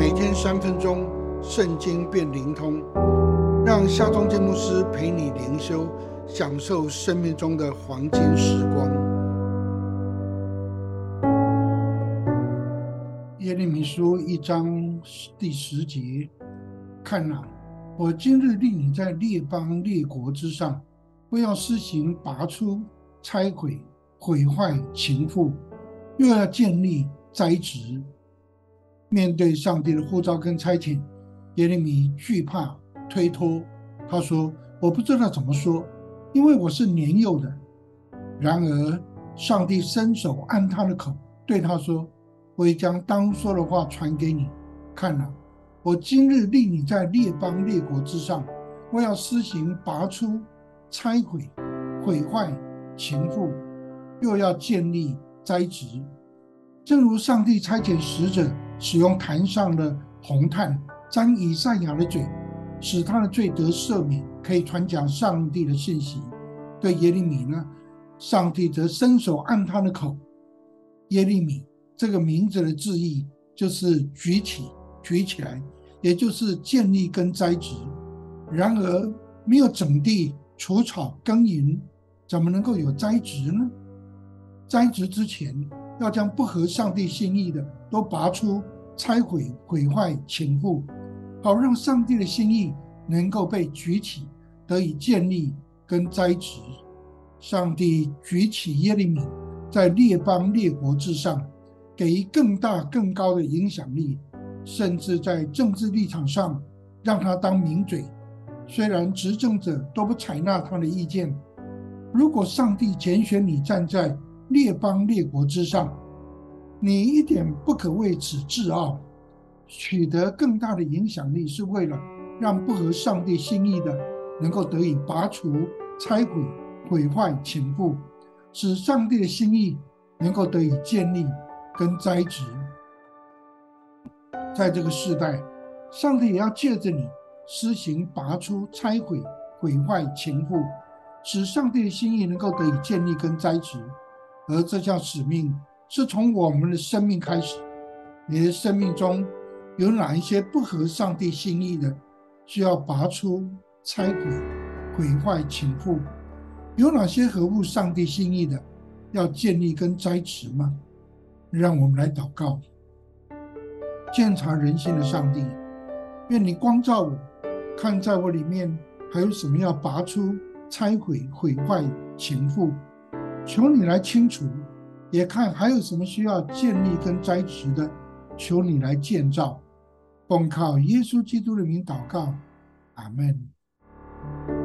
每天三分钟，圣经变灵通，让夏忠建牧师陪你灵修，享受生命中的黄金时光。耶利米书一章第十节，看哪，我今日立你在列邦列国之上，不要施行拔出、拆毁、毁坏、情妇。又要建立栽植，面对上帝的呼召跟差遣，耶利米惧怕推脱。他说：“我不知道怎么说，因为我是年幼的。”然而，上帝伸手按他的口，对他说：“我已将当说的话传给你。看了，我今日立你在列邦列国之上，我要施行拔出、拆毁、毁坏、情妇，又要建立。”栽植，正如上帝差遣使者使用坛上的红炭沾以赛亚的嘴，使他的罪得赦免，可以传讲上帝的信息。对耶利米呢，上帝则伸手按他的口。耶利米这个名字的字义就是举起、举起来，也就是建立跟栽植。然而，没有整地、除草、耕耘，怎么能够有栽植呢？栽植之前，要将不合上帝心意的都拔出、拆毁、毁坏、倾覆，好让上帝的心意能够被举起，得以建立跟栽植。上帝举起耶利米，在列邦列国之上，给予更大更高的影响力，甚至在政治立场上让他当名嘴。虽然执政者都不采纳他的意见，如果上帝拣选你站在列邦列国之上，你一点不可为此自傲。取得更大的影响力，是为了让不合上帝心意的能够得以拔除、拆毁、毁坏、倾覆，使上帝的心意能够得以建立跟栽植。在这个时代，上帝也要借着你施行拔出、拆毁、毁坏、倾覆，使上帝的心意能够得以建立跟栽植。而这项使命是从我们的生命开始。你的生命中有哪一些不合上帝心意的，需要拔出、拆毁、毁坏、倾覆？有哪些合乎上帝心意的，要建立跟栽植吗？让我们来祷告。鉴察人心的上帝，愿你光照我，看在我里面还有什么要拔出、拆毁、毁坏、倾覆。求你来清除，也看还有什么需要建立跟栽植的，求你来建造。奉靠耶稣基督的名祷告，阿门。